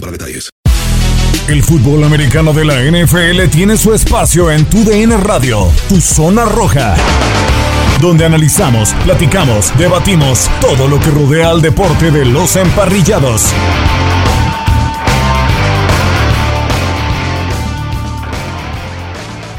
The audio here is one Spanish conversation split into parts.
para detalles. El fútbol americano de la NFL tiene su espacio en Tu DN Radio, Tu Zona Roja, donde analizamos, platicamos, debatimos todo lo que rodea al deporte de los emparrillados.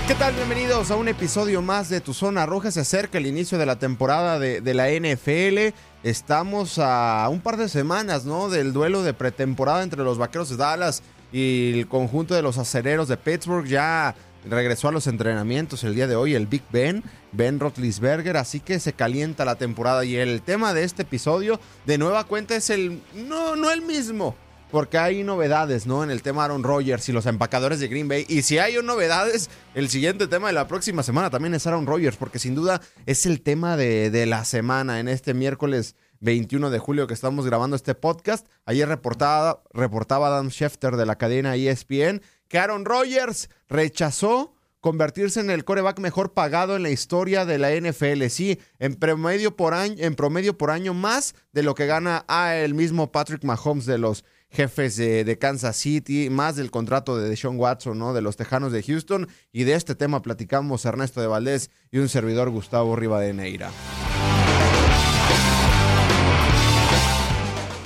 ¿Qué tal? Bienvenidos a un episodio más de Tu Zona Roja. Se acerca el inicio de la temporada de, de, la NFL. Estamos a un par de semanas, ¿no? Del duelo de pretemporada entre los Vaqueros de Dallas y el conjunto de los acereros de Pittsburgh. Ya regresó a los entrenamientos el día de hoy el Big Ben, Ben Roethlisberger, así que se calienta la temporada y el tema de este episodio de nueva cuenta es el no no el mismo, porque hay novedades, ¿no? En el tema Aaron Rodgers y los empacadores de Green Bay. Y si hay novedades, el siguiente tema de la próxima semana también es Aaron Rodgers, porque sin duda es el tema de, de la semana en este miércoles 21 de julio que estamos grabando este podcast. Ayer reportaba, reportaba Adam Schefter de la cadena ESPN que Aaron Rodgers rechazó convertirse en el coreback mejor pagado en la historia de la NFL. Sí, en promedio por año, en promedio por año más de lo que gana a el mismo Patrick Mahomes de los jefes de, Kansas City, más del contrato de Deshaun Watson, ¿no? De los Tejanos de Houston. Y de este tema platicamos Ernesto de Valdés y un servidor Gustavo Rivadeneira.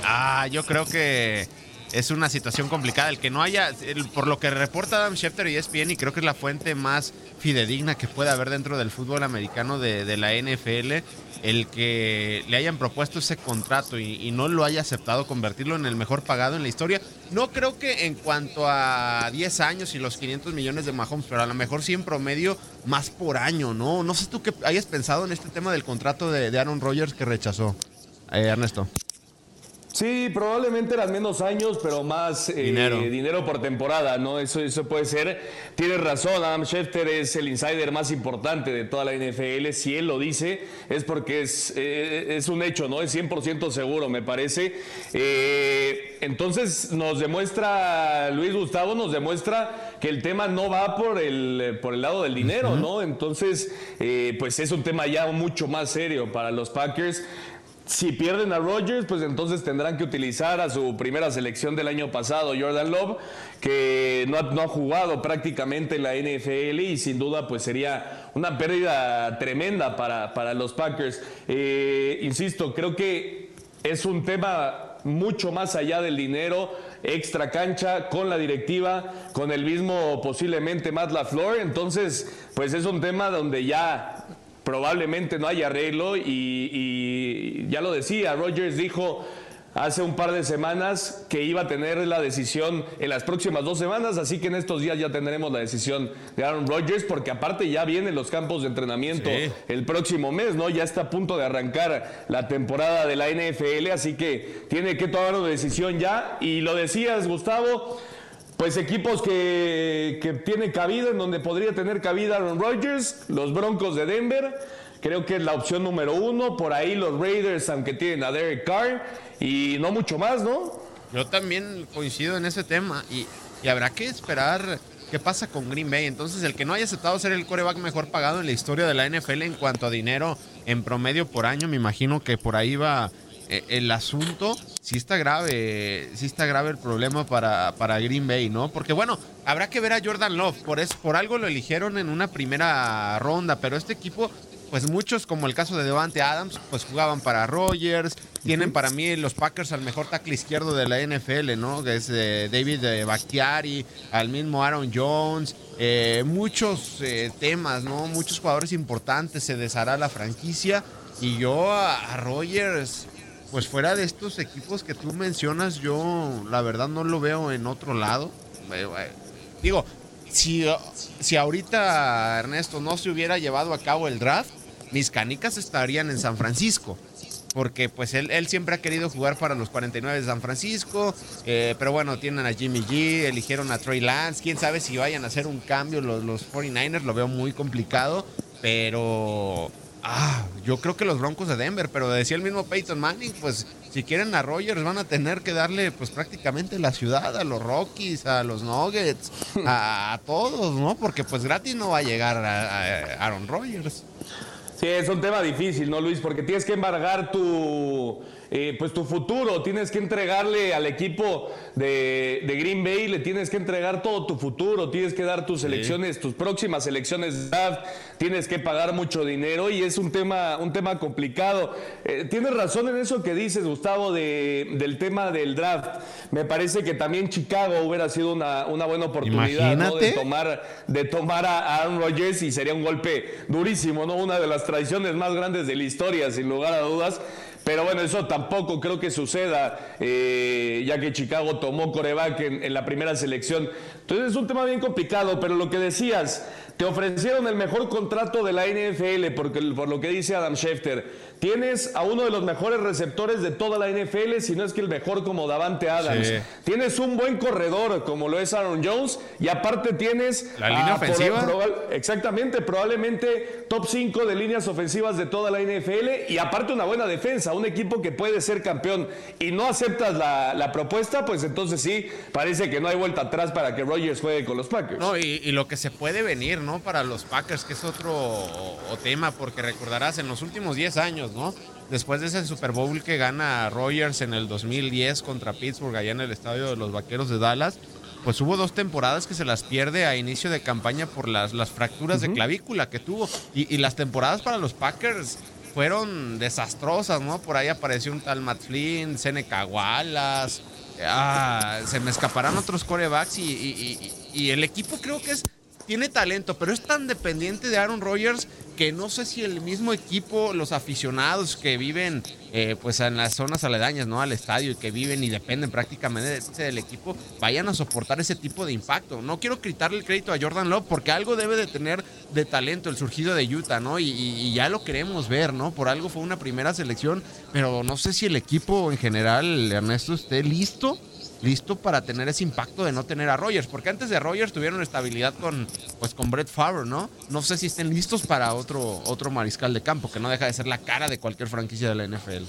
Ah, yo creo que es una situación complicada. El que no haya, el, por lo que reporta Adam Schefter y ESPN, y creo que es la fuente más fidedigna que puede haber dentro del fútbol americano de, de la NFL, el que le hayan propuesto ese contrato y, y, no lo haya aceptado convertirlo en el mejor pagado en la historia. No creo que en cuanto a 10 años y los 500 millones de Mahomes, pero a lo mejor sí en promedio más por año, ¿no? No sé tú qué hayas pensado en este tema del contrato de, de Aaron Rodgers que rechazó, eh, Ernesto. Sí, probablemente eran menos años, pero más eh, dinero. dinero. por temporada, ¿no? Eso, eso puede ser. Tienes razón, Adam Schefter es el insider más importante de toda la NFL. Si él lo dice, es porque es, eh, es un hecho, ¿no? Es 100% seguro, me parece. Eh, entonces nos demuestra, Luis Gustavo nos demuestra que el tema no va por el, por el lado del dinero, uh -huh. ¿no? Entonces, pues es un tema ya mucho más serio para los Packers. Si pierden a Rodgers, pues entonces tendrán que utilizar a su primera selección del año pasado, Jordan Love, que no ha, jugado prácticamente en la NFL y sin duda pues sería una pérdida tremenda para, para los Packers. Eh, insisto, creo que es un tema mucho más allá del dinero, extra cancha, con la directiva, con el mismo posiblemente Matt LaFleur, entonces pues es un tema donde ya probablemente no haya arreglo y, y, ya lo decía, Rogers dijo hace un par de semanas que iba a tener la decisión en las próximas dos semanas, así que en estos días ya tendremos la decisión de Aaron Rodgers, porque aparte ya vienen los campos de entrenamiento sí. el próximo mes, ¿no? Ya está a punto de arrancar la temporada de la NFL, así que tiene que tomar una decisión ya, y lo decías, Gustavo, pues equipos que, que tienen cabida, en donde podría tener cabida Aaron Rodgers, los Broncos de Denver, creo que es la opción número uno, por ahí los Raiders, aunque tienen a Derek Carr, y no mucho más, ¿no? Yo también coincido en ese tema, y, y habrá que esperar qué pasa con Green Bay. Entonces, el que no haya aceptado ser el coreback mejor pagado en la historia de la NFL en cuanto a dinero en promedio por año, me imagino que por ahí va eh, el asunto sí está grave, sí está grave el problema para, para Green Bay, ¿no? Porque bueno, habrá que ver a Jordan Love, por, es, por algo lo eligieron en una primera ronda, pero este equipo, pues muchos, como el caso de Devante Adams, pues jugaban para Rogers, tienen para mí los Packers al mejor tackle izquierdo de la NFL, ¿no? Que es eh, David eh, Bakhtiari, al mismo Aaron Jones, eh, muchos eh, temas, ¿no? Muchos jugadores importantes, se deshará la franquicia y yo a, a Rogers pues fuera de estos equipos que tú mencionas, yo la verdad no lo veo en otro lado. Digo, si, si ahorita Ernesto no se hubiera llevado a cabo el draft, mis canicas estarían en San Francisco. porque pues él, él siempre ha querido jugar para los 49 de San Francisco, eh, pero bueno, tienen a Jimmy G, eligieron a Trey Lance, quién sabe si vayan a hacer un cambio los, los 49ers, lo veo muy complicado, pero... Ah, yo creo que los Broncos de Denver, pero decía el mismo Peyton Manning, pues si quieren a Rogers van a tener que darle pues prácticamente la ciudad a los Rockies, a los Nuggets, a, todos, ¿no? Porque pues gratis no va a llegar a, a Aaron Rodgers. Sí, es un tema difícil, ¿no, Luis? Porque tienes que embargar tu, eh, pues tu futuro, tienes que entregarle al equipo de, Green Bay, le tienes que entregar todo tu futuro, tienes que dar tus elecciones, tus próximas elecciones de draft, tienes que pagar mucho dinero y es un tema, un tema complicado. Eh, tienes razón en eso que dices, Gustavo, de, del tema del draft. Me parece que también Chicago hubiera sido una, una buena oportunidad de tomar, de tomar a Aaron Rodgers y sería un golpe durísimo, ¿no? Una de las tradiciones más grandes de la historia, sin lugar a dudas. Pero bueno, eso tampoco creo que suceda, eh, ya que Chicago tomó coreback en, en la primera selección. Entonces es un tema bien complicado, pero lo que decías, te ofrecieron el mejor contrato de la NFL, porque, por lo que dice Adam Schefter. Tienes a uno de los mejores receptores de toda la NFL, si no es que el mejor como Davante Adams. Tienes un buen corredor como lo es Aaron Jones y aparte tienes... La línea ofensiva. exactamente, probablemente top 5 de líneas ofensivas de toda la NFL y aparte una buena defensa, un equipo que puede ser campeón y no aceptas la, propuesta, pues entonces sí, parece que no hay vuelta atrás para que Rogers juegue con los Packers. No, y, y lo que se puede venir, ¿no? Para los Packers, que es otro tema, porque recordarás, en los últimos 10 años, ¿no? Después de ese Super Bowl que gana Rogers en el 2010 contra Pittsburgh, allá en el estadio de los Vaqueros de Dallas, pues hubo dos temporadas que se las pierde a inicio de campaña por las, las fracturas de clavícula que tuvo. Y, las temporadas para los Packers fueron desastrosas, ¿no? Por ahí apareció un tal Matt Flynn, Seneca Wallace. Ah, se me escaparán otros corebacks y, y el equipo creo que es tiene talento, pero es tan dependiente de Aaron Rodgers que no sé si el mismo equipo, los aficionados que viven eh, pues en las zonas aledañas, ¿no? Al estadio y que viven y dependen prácticamente del equipo, vayan a soportar ese tipo de impacto. No quiero quitarle el crédito a Jordan Love porque algo debe de tener de talento el surgido de Utah, ¿no? Y, y ya lo queremos ver, ¿no? Por algo fue una primera selección, pero no sé si el equipo en general, Ernesto, esté listo listo para tener ese impacto de no tener a Rogers, porque antes de Rogers tuvieron estabilidad con pues con Brett Favre, ¿no? No sé si estén listos para otro otro mariscal de campo que no deja de ser la cara de cualquier franquicia de la NFL.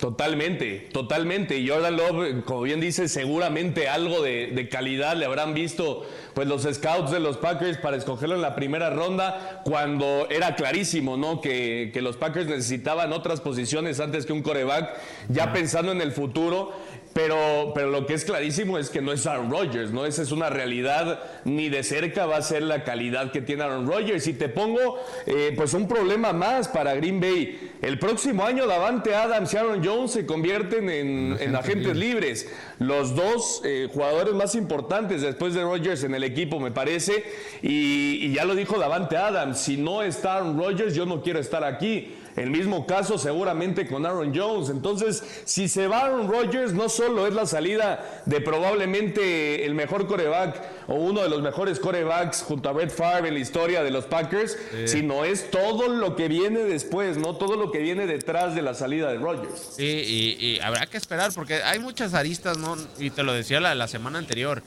Totalmente, totalmente. Y Jordan Love, como bien dice, seguramente algo de, calidad le habrán visto pues los scouts de los Packers para escogerlo en la primera ronda, cuando era clarísimo, ¿no? Que, que los Packers necesitaban otras posiciones antes que un coreback, ya pensando en el futuro. Pero, pero lo que es clarísimo es que no es Aaron Rodgers, ¿no? Esa es una realidad, ni de cerca va a ser la calidad que tiene Aaron Rodgers. Y te pongo, eh, pues, un problema más para Green Bay. El próximo año, Davante Adams y Aaron Jones se convierten en, agentes libres. Los dos eh, jugadores más importantes después de Rodgers en el equipo, me parece. Y, y ya lo dijo Davante Adams: si no está Aaron Rodgers, yo no quiero estar aquí. El mismo caso seguramente con Aaron Jones. Entonces, si se va Aaron Rodgers, no solo es la salida de probablemente el mejor coreback o uno de los mejores corebacks junto a Red Favre en la historia de los Packers, sino es todo lo que viene después, ¿no? Todo lo que viene detrás de la salida de Rodgers. Sí, y, habrá que esperar porque hay muchas aristas, ¿no? Y te lo decía la, la semana anterior.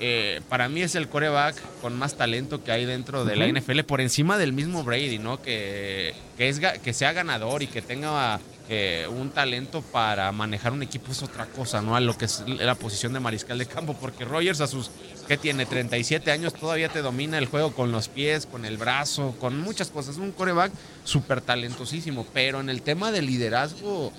Eh, para mí es el coreback con más talento que hay dentro de la NFL, por encima del mismo Brady, ¿no? Que, que, es, que sea ganador y que tenga eh, un talento para manejar un equipo es otra cosa, ¿no? A lo que es la posición de mariscal de campo, porque Rogers a sus, que tiene 37 años, todavía te domina el juego con los pies, con el brazo, con muchas cosas. Es un coreback súper talentosísimo, pero en el tema de liderazgo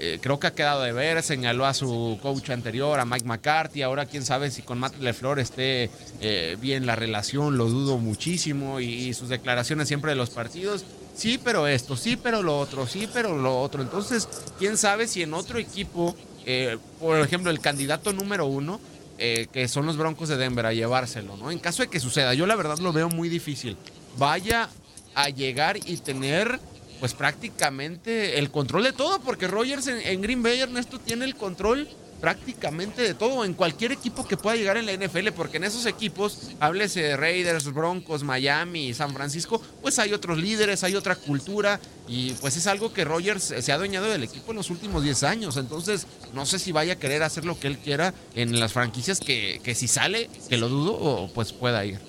eh, creo que ha quedado de ver, señaló a su coach anterior, a Mike McCarthy, ahora quién sabe si con Matt LeFleur esté eh, bien la relación, lo dudo muchísimo, y, sus declaraciones siempre de los partidos, sí, pero esto, sí, pero lo otro, sí, pero lo otro. Entonces, quién sabe si en otro equipo, eh, por ejemplo, el candidato número uno, que son los Broncos de Denver, a llevárselo, ¿no? En caso de que suceda, yo la verdad lo veo muy difícil. Vaya a llegar y tener pues prácticamente el control de todo, porque Rogers en, Green Bay, Ernesto, tiene el control prácticamente de todo, en cualquier equipo que pueda llegar en la NFL, porque en esos equipos, háblese de Raiders, Broncos, Miami, San Francisco, pues hay otros líderes, hay otra cultura, y pues es algo que Rogers se ha adueñado del equipo en los últimos 10 años, entonces no sé si vaya a querer hacer lo que él quiera en las franquicias que, que si sale, que lo dudo, pues pueda ir.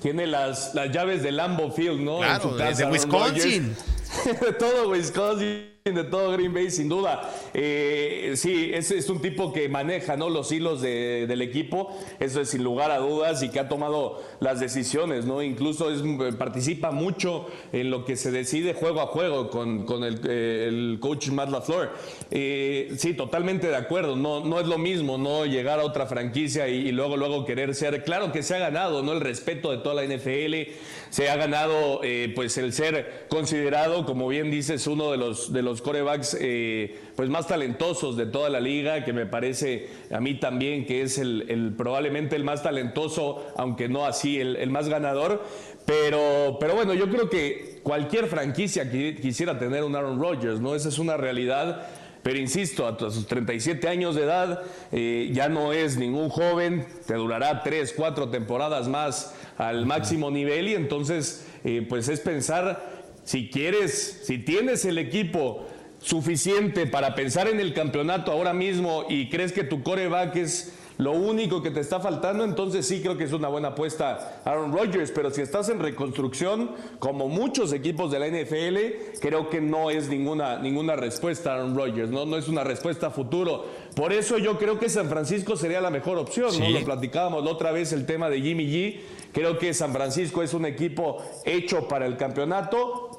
Tiene las, las llaves del Lambo Field, ¿no? Claro, desde Wisconsin. de todo Wisconsin de todo Green Bay, sin duda. Eh, sí, es, es, un tipo que maneja ¿no? los hilos del equipo, eso es sin lugar a dudas, y que ha tomado las decisiones, ¿no? Incluso es, participa mucho en lo que se decide juego a juego con, con el, eh, el, coach Matt LaFleur. Eh, sí, totalmente de acuerdo, no, no es lo mismo no llegar a otra franquicia y, luego, luego querer ser. Claro que se ha ganado ¿no? el respeto de toda la NFL, se ha ganado pues el ser considerado, como bien dices, uno de los, de los corebacks eh, pues más talentosos de toda la liga, que me parece a mí también que es el, probablemente el más talentoso, aunque no así el, más ganador. Pero, pero bueno, yo creo que cualquier franquicia quisiera tener un Aaron Rodgers, ¿no? Esa es una realidad. Pero insisto, a sus 37 años de edad eh, ya no es ningún joven, te durará 3, 4 temporadas más al máximo nivel y entonces eh, pues es pensar si quieres, si tienes el equipo suficiente para pensar en el campeonato ahora mismo y crees que tu coreback es lo único que te está faltando, entonces sí creo que es una buena apuesta Aaron Rodgers, pero si estás en reconstrucción, como muchos equipos de la NFL, creo que no es ninguna, ninguna respuesta Aaron Rodgers, ¿no? no es una respuesta a futuro. Por eso yo creo que San Francisco sería la mejor opción, ¿no? Lo platicábamos la otra vez el tema de Jimmy G. Creo que San Francisco es un equipo hecho para el campeonato,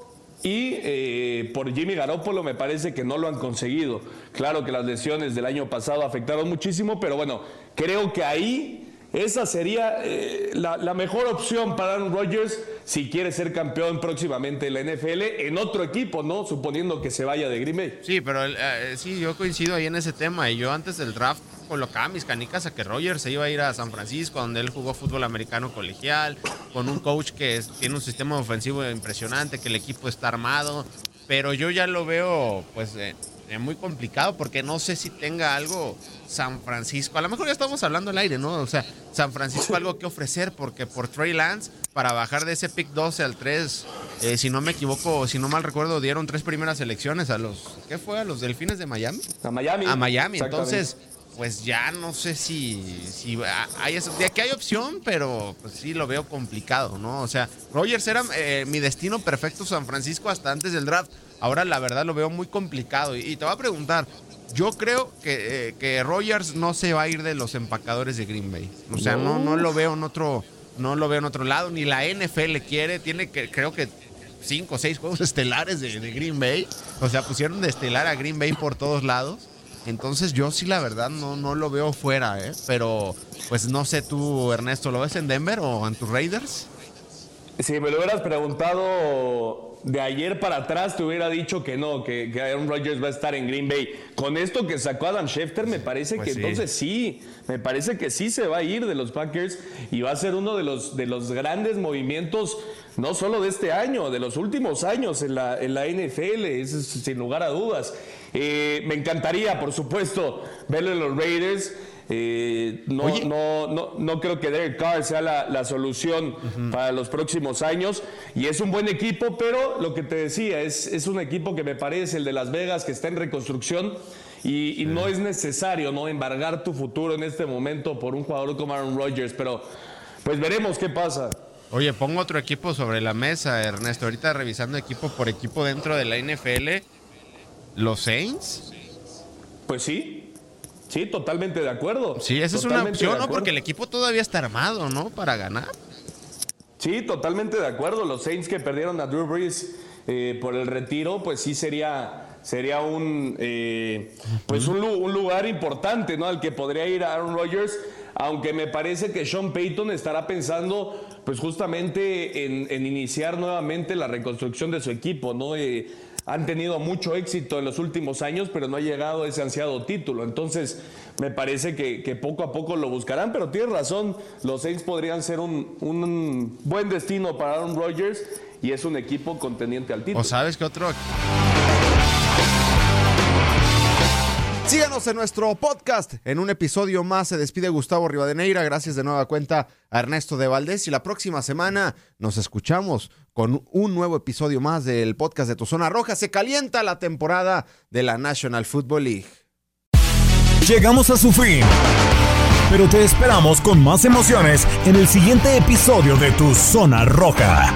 y eh, por Jimmy Garoppolo me parece que no lo han conseguido. Claro que las lesiones del año pasado afectaron muchísimo, pero bueno, creo que ahí esa sería eh, la, mejor opción para Aaron Rodgers si quiere ser campeón próximamente en la NFL en otro equipo, ¿no? Suponiendo que se vaya de Green Bay. Sí, pero eh, sí, yo coincido ahí en ese tema. Y yo antes del draft colocaba mis canicas a que Rodgers se iba a ir a San Francisco, donde él jugó fútbol americano colegial, con un coach que tiene un sistema ofensivo impresionante, que el equipo está armado. Pero yo ya lo veo, pues, eh, es muy complicado porque no sé si tenga algo San Francisco. A lo mejor ya estamos hablando al aire, ¿no? O sea, San Francisco algo que ofrecer porque por Trey Lance, para bajar de ese pick 12 al 3, eh, si no me equivoco, si no mal recuerdo, dieron tres primeras elecciones a los, ¿qué fue? A los Delfines de Miami. A Miami. A Miami. Entonces, pues ya no sé si, si hay, de aquí hay opción, pero pues sí lo veo complicado, ¿no? O sea, Rogers era eh, mi destino perfecto San Francisco hasta antes del draft. Ahora la verdad lo veo muy complicado. Y, te voy a preguntar, yo creo que, eh, que, Rogers no se va a ir de los empacadores de Green Bay. O sea, no, no, lo veo en otro, no lo veo en otro lado. Ni la NFL quiere. Tiene que, creo que cinco o seis juegos estelares de, de, Green Bay. O sea, pusieron de estelar a Green Bay por todos lados. Entonces yo sí la verdad no, no lo veo fuera, ¿eh? Pero pues no sé tú, Ernesto, ¿lo ves en Denver o en tus Raiders? Si me lo hubieras preguntado de ayer para atrás te hubiera dicho que no, que, Aaron Rodgers va a estar en Green Bay. Con esto que sacó Adam Schefter, me parece pues que entonces sí, me parece que sí se va a ir de los Packers y va a ser uno de los, de los grandes movimientos, no solo de este año, de los últimos años en la, en la NFL, es, sin lugar a dudas. Eh, me encantaría, por supuesto, verlo en los Raiders. Eh, no, no, no, no, creo que Derek Carr sea la, solución para los próximos años. Y es un buen equipo, pero lo que te decía, es, es un equipo que me parece el de Las Vegas, que está en reconstrucción. Y, no es necesario no embargar tu futuro en este momento por un jugador como Aaron Rodgers. Pero pues veremos qué pasa. Oye, pongo otro equipo sobre la mesa, Ernesto. Ahorita revisando equipo por equipo dentro de la NFL. ¿Los Saints? Pues sí, Sí, totalmente de acuerdo. Sí, esa es una opción, ¿no? Porque el equipo todavía está armado, ¿no? Para ganar. Sí, totalmente de acuerdo. Los Saints que perdieron a Drew Brees eh, por el retiro, pues sí sería, sería un, eh, pues un, lugar importante, ¿no? Al que podría ir Aaron Rodgers. Aunque me parece que Sean Payton estará pensando, pues justamente en, iniciar nuevamente la reconstrucción de su equipo, ¿no? Eh, han tenido mucho éxito en los últimos años, pero no ha llegado ese ansiado título. Entonces, me parece que, poco a poco lo buscarán, pero tienes razón, los Saints podrían ser un, buen destino para Aaron Rodgers y es un equipo contendiente al título. ¿O sabes qué otro? Síganos en nuestro podcast. En un episodio más se despide Gustavo Rivadeneira. Gracias de nueva cuenta a Ernesto de Valdés. Y la próxima semana nos escuchamos con un nuevo episodio más del podcast de Tu Zona Roja. Se calienta la temporada de la National Football League. Llegamos a su fin. Pero te esperamos con más emociones en el siguiente episodio de Tu Zona Roja.